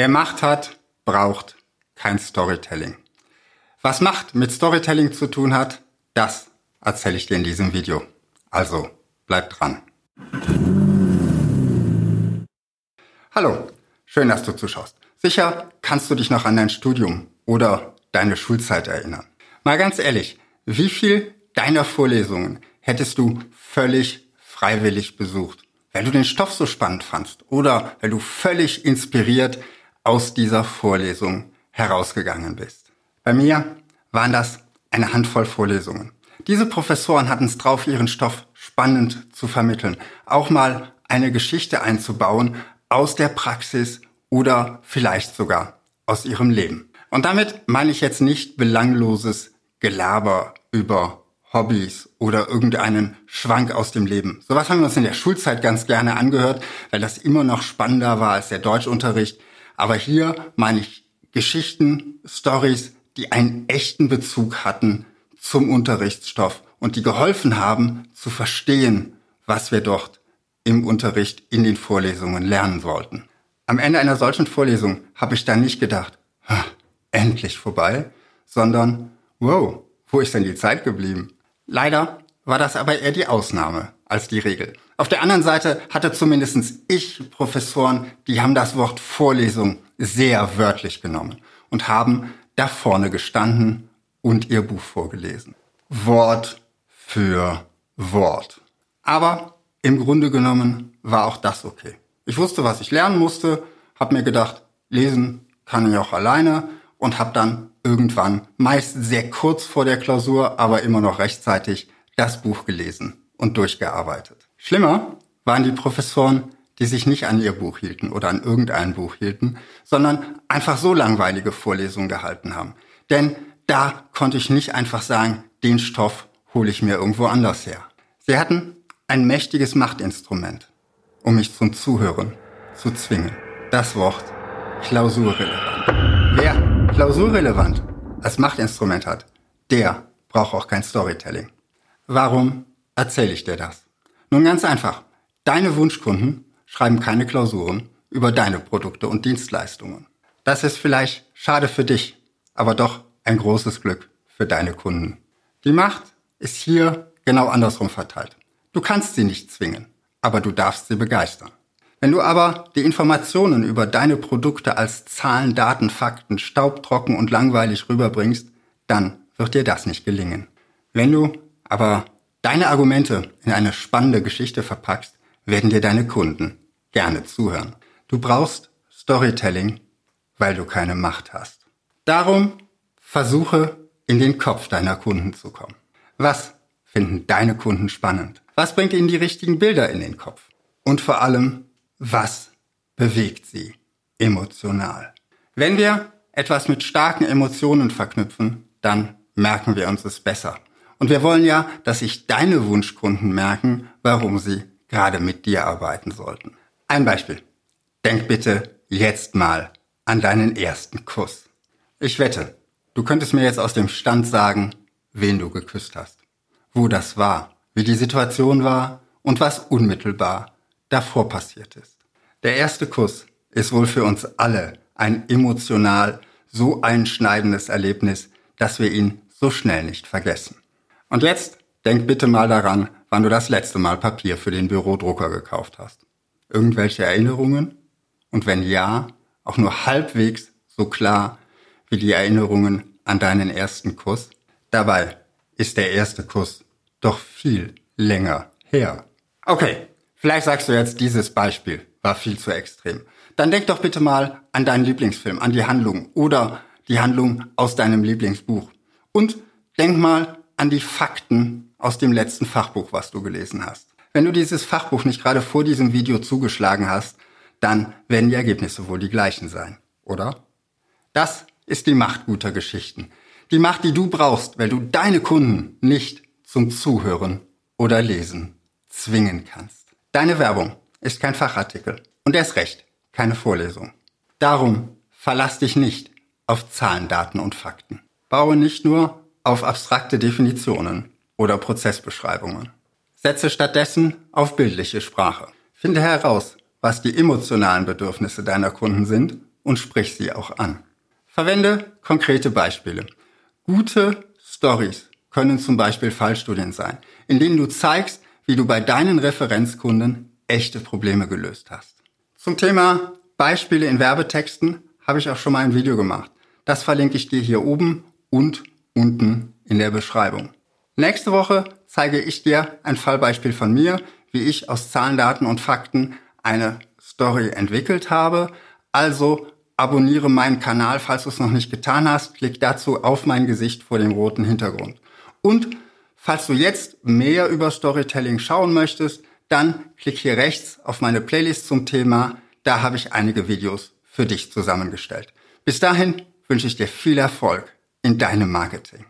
Wer Macht hat, braucht kein Storytelling. Was Macht mit Storytelling zu tun hat, das erzähle ich dir in diesem Video. Also bleib dran. Hallo, schön, dass du zuschaust. Sicher kannst du dich noch an dein Studium oder deine Schulzeit erinnern. Mal ganz ehrlich, wie viel deiner Vorlesungen hättest du völlig freiwillig besucht? Weil du den Stoff so spannend fandst oder weil du völlig inspiriert aus dieser Vorlesung herausgegangen bist. Bei mir waren das eine Handvoll Vorlesungen. Diese Professoren hatten es drauf, ihren Stoff spannend zu vermitteln, auch mal eine Geschichte einzubauen aus der Praxis oder vielleicht sogar aus ihrem Leben. Und damit meine ich jetzt nicht belangloses Gelaber über Hobbys oder irgendeinen Schwank aus dem Leben. Sowas haben wir uns in der Schulzeit ganz gerne angehört, weil das immer noch spannender war als der Deutschunterricht. Aber hier meine ich Geschichten, Stories, die einen echten Bezug hatten zum Unterrichtsstoff und die geholfen haben zu verstehen, was wir dort im Unterricht in den Vorlesungen lernen wollten. Am Ende einer solchen Vorlesung habe ich dann nicht gedacht, endlich vorbei, sondern wow, wo ist denn die Zeit geblieben? Leider war das aber eher die Ausnahme als die Regel. Auf der anderen Seite hatte zumindest ich Professoren, die haben das Wort Vorlesung sehr wörtlich genommen und haben da vorne gestanden und ihr Buch vorgelesen. Wort für Wort. Aber im Grunde genommen war auch das okay. Ich wusste, was ich lernen musste, habe mir gedacht, lesen kann ich auch alleine und habe dann irgendwann, meist sehr kurz vor der Klausur, aber immer noch rechtzeitig, das Buch gelesen und durchgearbeitet. Schlimmer waren die Professoren, die sich nicht an ihr Buch hielten oder an irgendein Buch hielten, sondern einfach so langweilige Vorlesungen gehalten haben. Denn da konnte ich nicht einfach sagen, den Stoff hole ich mir irgendwo anders her. Sie hatten ein mächtiges Machtinstrument, um mich zum Zuhören zu zwingen. Das Wort klausurrelevant. Wer klausurrelevant als Machtinstrument hat, der braucht auch kein Storytelling. Warum erzähle ich dir das? Nun ganz einfach. Deine Wunschkunden schreiben keine Klausuren über deine Produkte und Dienstleistungen. Das ist vielleicht schade für dich, aber doch ein großes Glück für deine Kunden. Die Macht ist hier genau andersrum verteilt. Du kannst sie nicht zwingen, aber du darfst sie begeistern. Wenn du aber die Informationen über deine Produkte als Zahlen, Daten, Fakten staubtrocken und langweilig rüberbringst, dann wird dir das nicht gelingen. Wenn du aber deine Argumente in eine spannende Geschichte verpackst, werden dir deine Kunden gerne zuhören. Du brauchst Storytelling, weil du keine Macht hast. Darum versuche in den Kopf deiner Kunden zu kommen. Was finden deine Kunden spannend? Was bringt ihnen die richtigen Bilder in den Kopf? Und vor allem, was bewegt sie emotional? Wenn wir etwas mit starken Emotionen verknüpfen, dann merken wir uns es besser. Und wir wollen ja, dass sich deine Wunschkunden merken, warum sie gerade mit dir arbeiten sollten. Ein Beispiel. Denk bitte jetzt mal an deinen ersten Kuss. Ich wette, du könntest mir jetzt aus dem Stand sagen, wen du geküsst hast, wo das war, wie die Situation war und was unmittelbar davor passiert ist. Der erste Kuss ist wohl für uns alle ein emotional so einschneidendes Erlebnis, dass wir ihn so schnell nicht vergessen. Und jetzt denk bitte mal daran, wann du das letzte Mal Papier für den Bürodrucker gekauft hast. Irgendwelche Erinnerungen? Und wenn ja, auch nur halbwegs so klar wie die Erinnerungen an deinen ersten Kuss? Dabei ist der erste Kuss doch viel länger her. Okay, Vielleicht sagst du jetzt, dieses Beispiel war viel zu extrem. Dann denk doch bitte mal an deinen Lieblingsfilm, an die Handlung oder die Handlung aus deinem Lieblingsbuch. Und denk mal an die Fakten aus dem letzten Fachbuch, was du gelesen hast. Wenn du dieses Fachbuch nicht gerade vor diesem Video zugeschlagen hast, dann werden die Ergebnisse wohl die gleichen sein, oder? Das ist die Macht guter Geschichten. Die Macht, die du brauchst, weil du deine Kunden nicht zum Zuhören oder Lesen zwingen kannst. Deine Werbung ist kein Fachartikel und erst recht keine Vorlesung. Darum verlass dich nicht auf Zahlen, Daten und Fakten. Baue nicht nur auf abstrakte Definitionen oder Prozessbeschreibungen. Setze stattdessen auf bildliche Sprache. Finde heraus, was die emotionalen Bedürfnisse deiner Kunden sind und sprich sie auch an. Verwende konkrete Beispiele. Gute Stories können zum Beispiel Fallstudien sein, in denen du zeigst, wie du bei deinen Referenzkunden echte Probleme gelöst hast. Zum Thema Beispiele in Werbetexten habe ich auch schon mal ein Video gemacht. Das verlinke ich dir hier oben und unten in der Beschreibung. Nächste Woche zeige ich dir ein Fallbeispiel von mir, wie ich aus Zahlen, Daten und Fakten eine Story entwickelt habe. Also abonniere meinen Kanal, falls du es noch nicht getan hast. Klick dazu auf mein Gesicht vor dem roten Hintergrund. Und falls du jetzt mehr über Storytelling schauen möchtest, dann klick hier rechts auf meine Playlist zum Thema. Da habe ich einige Videos für dich zusammengestellt. Bis dahin wünsche ich dir viel Erfolg in deinem Marketing.